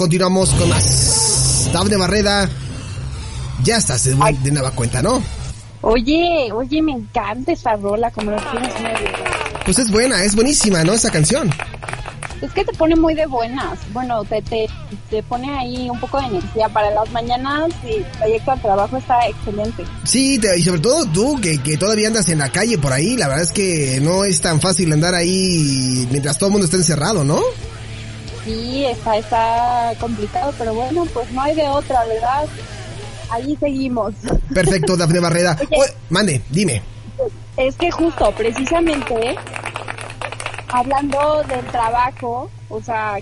continuamos con más. Dafne Barreda, ya estás de, de nueva cuenta, ¿no? Oye, oye, me encanta esta rola, como lo tienes Pues es buena, es buenísima, ¿no? Esa canción. Es que te pone muy de buenas. Bueno, te, te, te pone ahí un poco de energía para las mañanas y el trayecto al trabajo está excelente. Sí, y sobre todo tú, que, que todavía andas en la calle por ahí, la verdad es que no es tan fácil andar ahí mientras todo el mundo está encerrado, ¿no? Sí, está, está complicado, pero bueno, pues no hay de otra, ¿verdad? Ahí seguimos. Perfecto, Dafne Barreda. mande, dime. Es que justo, precisamente, hablando del trabajo, o sea,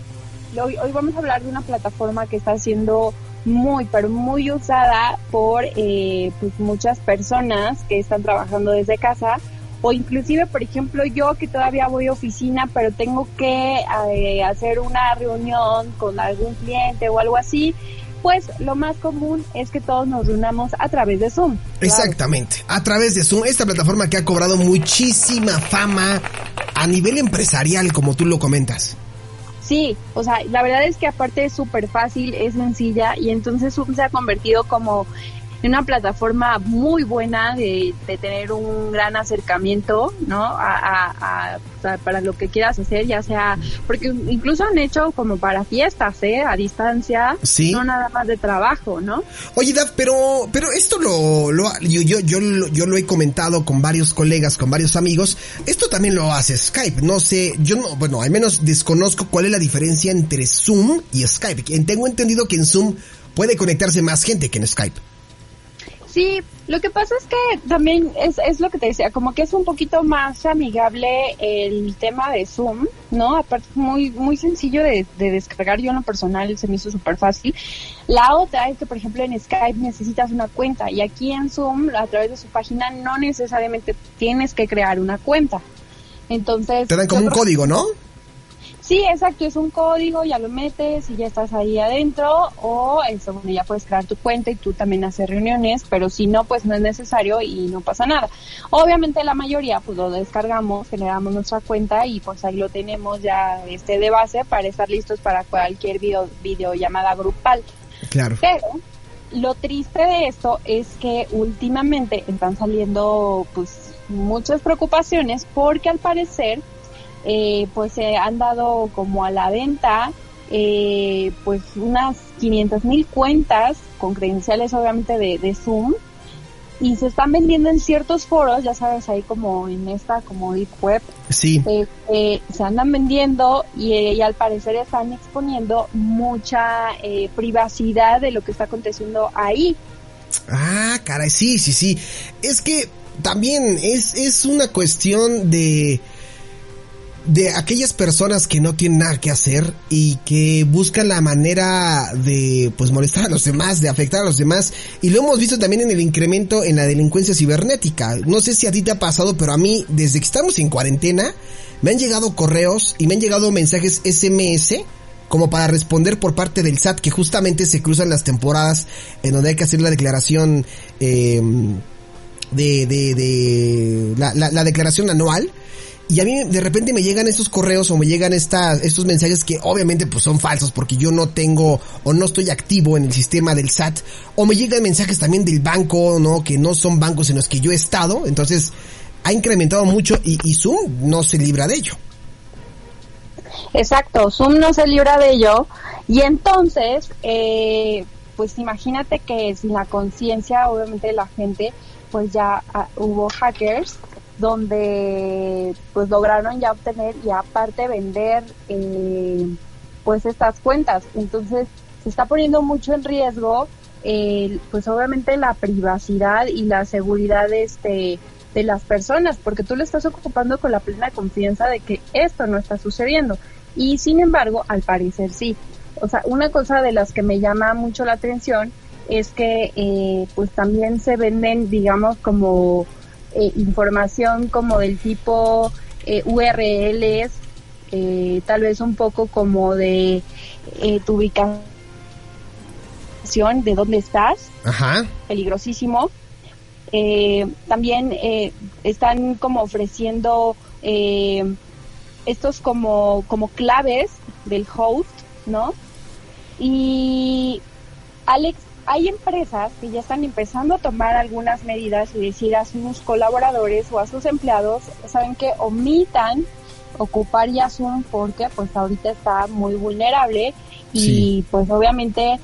hoy, hoy vamos a hablar de una plataforma que está siendo muy, pero muy usada por eh, pues muchas personas que están trabajando desde casa o inclusive, por ejemplo, yo que todavía voy a oficina, pero tengo que eh, hacer una reunión con algún cliente o algo así, pues lo más común es que todos nos reunamos a través de Zoom. Exactamente, a través de Zoom, esta plataforma que ha cobrado muchísima fama a nivel empresarial, como tú lo comentas. Sí, o sea, la verdad es que aparte es súper fácil, es sencilla y entonces Zoom se ha convertido como una plataforma muy buena de, tener un gran acercamiento, ¿no? A, para lo que quieras hacer, ya sea, porque incluso han hecho como para fiestas, ¿eh? A distancia, ¿Sí? no nada más de trabajo, ¿no? Oye, Daf, pero, pero esto lo, lo yo, yo, yo, yo lo he comentado con varios colegas, con varios amigos, esto también lo hace Skype, no sé, yo no, bueno, al menos desconozco cuál es la diferencia entre Zoom y Skype. Tengo entendido que en Zoom puede conectarse más gente que en Skype. Sí, lo que pasa es que también es, es lo que te decía, como que es un poquito más amigable el tema de Zoom, ¿no? Aparte muy muy sencillo de, de descargar, yo en lo personal se me hizo súper fácil. La otra es que, por ejemplo, en Skype necesitas una cuenta y aquí en Zoom, a través de su página, no necesariamente tienes que crear una cuenta. Entonces... Te dan como un código, ¿no? Sí, exacto, es un código, ya lo metes y ya estás ahí adentro o eso, bueno, ya puedes crear tu cuenta y tú también hacer reuniones, pero si no, pues no es necesario y no pasa nada. Obviamente la mayoría pues lo descargamos, generamos nuestra cuenta y pues ahí lo tenemos ya este de base para estar listos para cualquier video, videollamada grupal. Claro. Pero lo triste de esto es que últimamente están saliendo pues muchas preocupaciones porque al parecer eh, pues se han dado como a la venta eh, pues unas 500 mil cuentas con credenciales obviamente de, Zoom y se están vendiendo en ciertos foros, ya sabes, ahí como en esta como deep web. Sí. Eh, se andan vendiendo y, al parecer están exponiendo mucha privacidad de lo que está aconteciendo ahí. Ah, caray, sí, sí, sí. Es que también es, es una cuestión de de aquellas personas que no tienen nada que hacer y que buscan la manera de pues molestar a los demás, de afectar a los demás y lo hemos visto también en el incremento en la delincuencia cibernética. No sé si a ti te ha pasado, pero a mí desde que estamos en cuarentena me han llegado correos y me han llegado mensajes SMS como para responder por parte del SAT que justamente se cruzan las temporadas en donde hay que hacer la declaración eh, de, de, de la, la declaración anual y a mí de repente me llegan estos correos o me llegan estas, estos mensajes que obviamente pues son falsos porque yo no tengo o no estoy activo en el sistema del SAT. O me llegan mensajes también del banco, ¿no? Que no son bancos en los que yo he estado. Entonces ha incrementado mucho y, Zoom no se libra de ello. Exacto, Zoom no se libra de ello. Y entonces, eh, pues imagínate que sin la conciencia, obviamente, de la gente, pues ya ah, hubo hackers donde pues lograron ya obtener y aparte vender eh, pues estas cuentas. Entonces se está poniendo mucho en riesgo pues obviamente la privacidad y la seguridad de este de las personas porque tú le estás ocupando con la plena confianza de que esto no está sucediendo y sin embargo al parecer sí o sea una cosa de las que me llama mucho la atención es que eh, pues también se venden digamos como eh, información como del tipo eh, URLs, eh, tal vez un poco como de tu ubicación, de dónde estás, Ajá. peligrosísimo. también están como ofreciendo estos como, como claves del host, ¿no? Y Alex, hay empresas que ya están empezando a tomar algunas medidas y decir a sus colaboradores o a sus empleados, saben que omitan ocupar Zoom porque pues ahorita está muy vulnerable y pues obviamente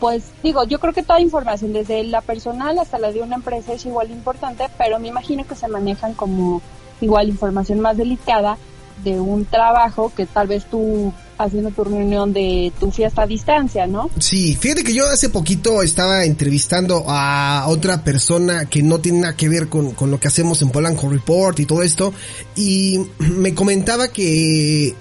pues digo, yo creo que toda información, desde la personal hasta la de una empresa es igual importante, pero me imagino que se manejan como igual información más delicada de un trabajo que tal vez tú haciendo tu reunión de tu fiesta a distancia, ¿no? Sí, fíjate que yo hace poquito estaba entrevistando a otra persona que no tiene nada que ver con, con lo que hacemos en Polanco Report y todo esto, y me comentaba que eh,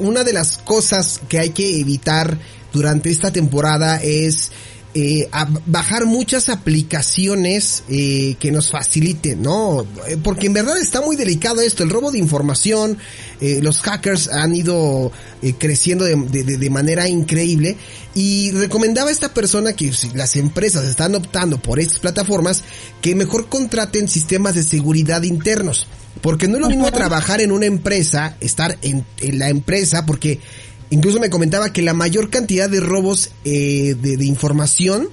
una de las cosas que hay que evitar durante esta temporada es eh, bajar muchas aplicaciones eh, que nos faciliten, ¿no? Eh, porque en verdad está muy delicado esto, el robo de información, eh, los hackers han ido eh, creciendo de, de, de, manera increíble y recomendaba a esta persona que si las empresas están optando por estas plataformas, que mejor contraten sistemas de seguridad internos. Porque no es lo mismo trabajar en una empresa, estar en, en la empresa, porque Incluso me comentaba que la mayor cantidad de robos eh, de, de, información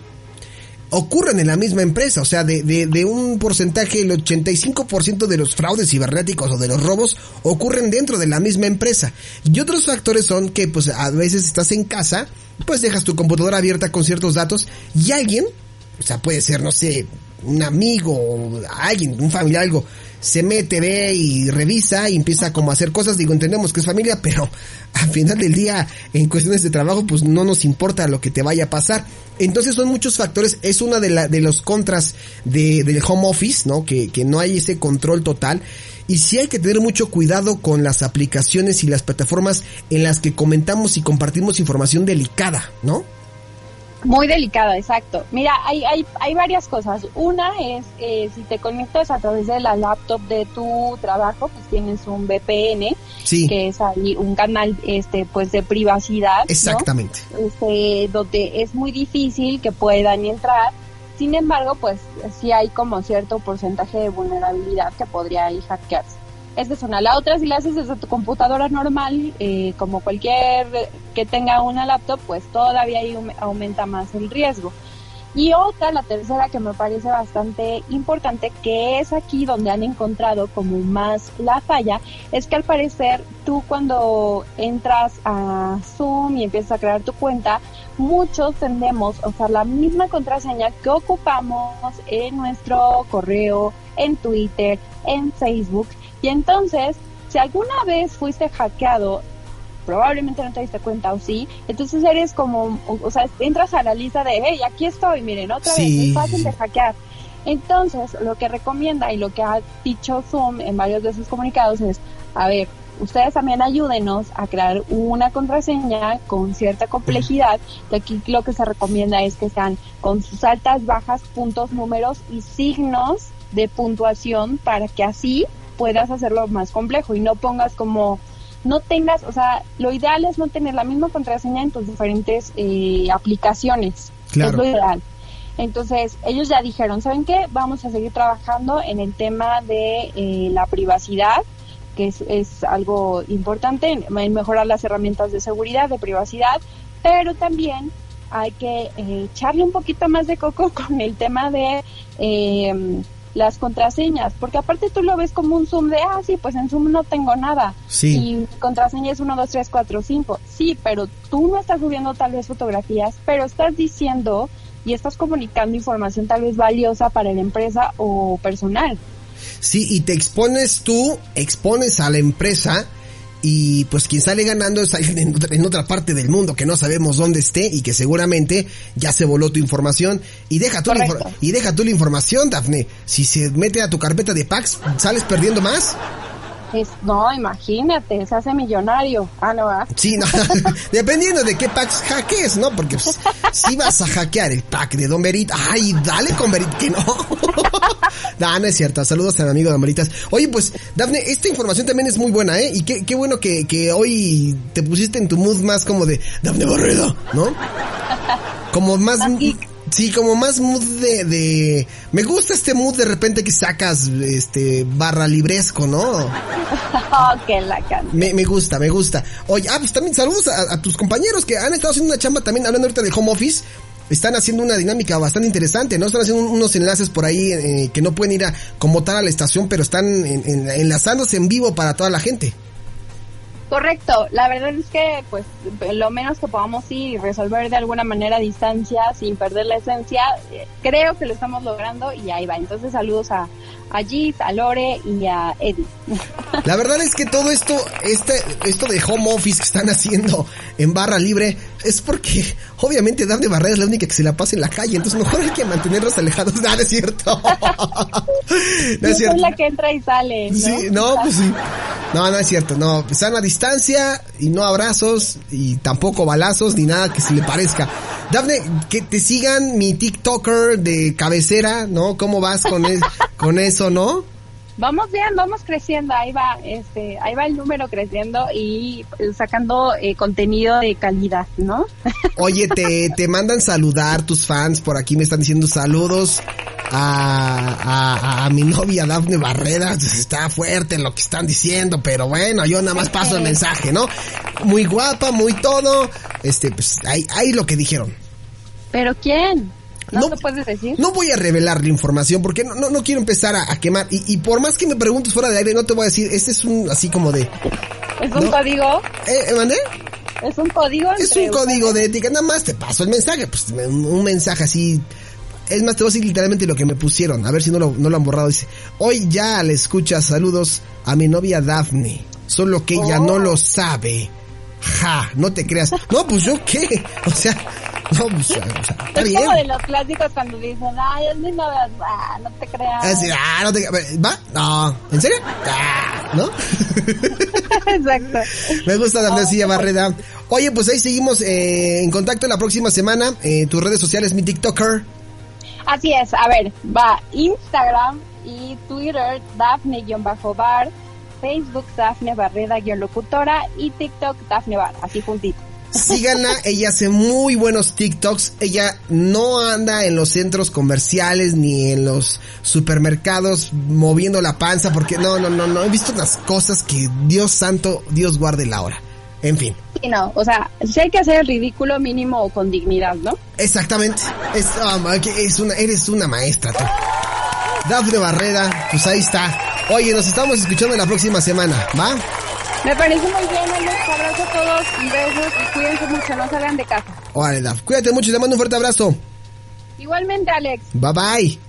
ocurren en la misma empresa. O sea, de, de, de un porcentaje, el 85% de los fraudes cibernéticos o de los robos ocurren dentro de la misma empresa. Y otros factores son que pues a veces estás en casa, pues dejas tu computadora abierta con ciertos datos y alguien, o sea, puede ser, no sé, un amigo, alguien, un familiar, algo, se mete, ve y revisa y empieza como a hacer cosas. Digo, entendemos que es familia, pero al final del día, en cuestiones de trabajo, pues no nos importa lo que te vaya a pasar. Entonces son muchos factores, es una de, la, de los contras de, del home office, ¿no? Que, que no hay ese control total. Y sí hay que tener mucho cuidado con las aplicaciones y las plataformas en las que comentamos y compartimos información delicada, ¿no? Muy delicada, exacto. Mira, hay, hay, hay varias cosas. Una es, eh, si te conectas a través de la laptop de tu trabajo, pues tienes un VPN, sí. que es ahí un canal, este, pues de privacidad. Exactamente. ¿no? Este, donde es muy difícil que puedan entrar. Sin embargo, pues sí hay como cierto porcentaje de vulnerabilidad que podría ahí hackearse. Es una. La otra, si la haces desde tu computadora normal, eh, como cualquier que tenga una laptop, pues todavía ahí aumenta más el riesgo. Y otra, la tercera, que me parece bastante importante, que es aquí donde han encontrado como más la falla, es que al parecer tú cuando entras a Zoom y empiezas a crear tu cuenta, muchos tendemos a usar la misma contraseña que ocupamos en nuestro correo, en Twitter, en Facebook. Y entonces, si alguna vez fuiste hackeado, probablemente no te diste cuenta o sí, entonces eres como, o sea, entras a la lista de, hey, aquí estoy, miren, otra Sí. vez, es fácil de hackear. Entonces, lo que recomienda y lo que ha dicho Zoom en varios de sus comunicados es, a ver, ustedes también ayúdenos a crear una contraseña con cierta complejidad. De aquí lo que se recomienda es que sean con sus altas, bajas, puntos, números y signos de puntuación para que así puedas hacerlo más complejo y no pongas como no tengas, o sea, lo ideal es no tener la misma contraseña en tus diferentes eh, aplicaciones. Claro. Es lo ideal. Entonces, ellos ya dijeron, ¿saben qué? Vamos a seguir trabajando en el tema de eh, la privacidad, que es, es algo importante, en, en, mejorar las herramientas de seguridad, de privacidad, pero también hay que eh, echarle un poquito más de coco con el tema de eh, las contraseñas, porque aparte tú lo ves como un Zoom de, ah, sí, pues en Zoom no tengo nada. Sí. Y mi contraseña es 1, 2, 3, 4, 5. Sí, pero tú no estás subiendo tal vez fotografías, pero estás diciendo y estás comunicando información tal vez valiosa para la empresa o personal. Sí, y te expones tú, expones a la empresa y pues quien sale ganando es alguien en otra, en otra, parte del mundo que no sabemos dónde esté y que seguramente ya se voló tu información y deja tú, la, y deja tú la información, Dafne. Si se mete a tu carpeta de packs, ¿sales perdiendo más? Es, no, imagínate, se hace millonario. Ah, no, ¿ah? Sí, no, dependiendo de qué packs hackees, ¿no? Porque pues, si vas a hackear el pack de Don Berit, ay, dale con Berit, que no. no, no es cierto. Saludos a mi amigo Don Beritas. Oye, pues, Dafne, esta información también es muy buena, ¿eh? Y qué, qué bueno que, que hoy te pusiste en tu mood más como de Dafne Barreda, ¿no? Como más... Y, Sí, como más mood de, de... Me gusta este mood de repente que sacas, este, barra libresco, ¿no? oh, que la me, me gusta, me gusta. Oye, ah, pues también saludos a, a, tus compañeros que han estado haciendo una chamba también, hablando ahorita del home office. Están haciendo una dinámica bastante interesante, ¿no? Están haciendo unos enlaces por ahí eh, que no pueden ir a como tal a la estación, pero están en, en, enlazándose en vivo para toda la gente. Correcto, la verdad es que pues lo menos que podamos ir y resolver de alguna manera a distancia sin perder la esencia, eh, creo que lo estamos logrando y ahí va. Entonces saludos a, a a Lore y a Eddie. La verdad es que todo esto, este, esto de home office que están haciendo en barra libre, es porque obviamente Dafne Barrera es la única que se la pasa en la calle, entonces mejor hay que mantenerlos alejados. Nada, es cierto. no es cierto. la que entra y sale. ¿no? Sí, no, pues sí. No, no es cierto, no. Están a distancia y no abrazos y tampoco balazos ni nada que se le parezca. Dafne, que te sigan mi TikToker de cabecera, ¿no? ¿Cómo vas con, con eso, no? Vamos bien, vamos creciendo, ahí va, este, ahí va el número creciendo y sacando eh, contenido de calidad, ¿no? Oye, te, te mandan saludar tus fans, por aquí me están diciendo saludos a, a, mi novia Dafne Barrera, está fuerte lo que están diciendo, pero bueno, yo nada más paso el mensaje, ¿no? Muy guapa, muy todo, este, pues ahí, ahí lo que dijeron. ¿Pero quién? ¿No, puedes decir? No voy a revelar la información porque no, no, quiero empezar a, quemar. Y, y, por más que me preguntes fuera de aire, no te voy a decir, este es un así como de... ¿Es un código? ¿Eh, ¿Mandé? ¿Es un código? Es un código de ética, nada más te paso el mensaje, pues un mensaje así... Es más, te voy a decir literalmente lo que me pusieron, a ver si no lo, no lo han borrado. Dice, hoy ya le escucha saludos a mi novia Daphne, solo que ella no oh. lo sabe. Ja, no te creas. No, pues yo qué. O sea, no, o sea, está es como de los clásicos cuando dicen, ay, es mi novia, ah, no te creas. Es decir, ah, no te ¿Va? No, ¿en serio? Ah, ¿no? Exacto. Me gusta la oh, Barreda. Oye, pues ahí seguimos eh, en contacto la próxima semana. Eh, tus redes sociales, mi TikToker. Así es, a ver, va Instagram y Twitter, Daphne-bar, Facebook, Daphne Barreda-locutora y TikTok, Daphne Bar, así juntito. Síganla, ella hace muy buenos TikToks. Ella no anda en los centros comerciales ni en los supermercados moviendo la panza porque no, no, no, no. He visto unas cosas que Dios santo, Dios guarde la hora. En fin. Sí, no, o sea, si hay que hacer el ridículo mínimo con dignidad, ¿no? Exactamente. Es, um, es una, eres una maestra tú. Dafne Barrera, pues ahí está. Oye, nos estamos escuchando la próxima semana, ¿va? Me parece muy bien. Abrazo a todos, besos y cuídense mucho, no salgan de casa. Órale, Daf. Cuídate mucho y te mando un fuerte abrazo. Igualmente, Alex. Bye bye. Bye.